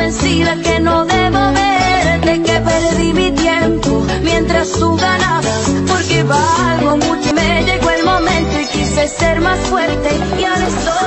convencida que no debo verte, que perdí mi tiempo mientras tú ganabas, porque valgo mucho. Me llegó el momento y quise ser más fuerte y ahora estoy.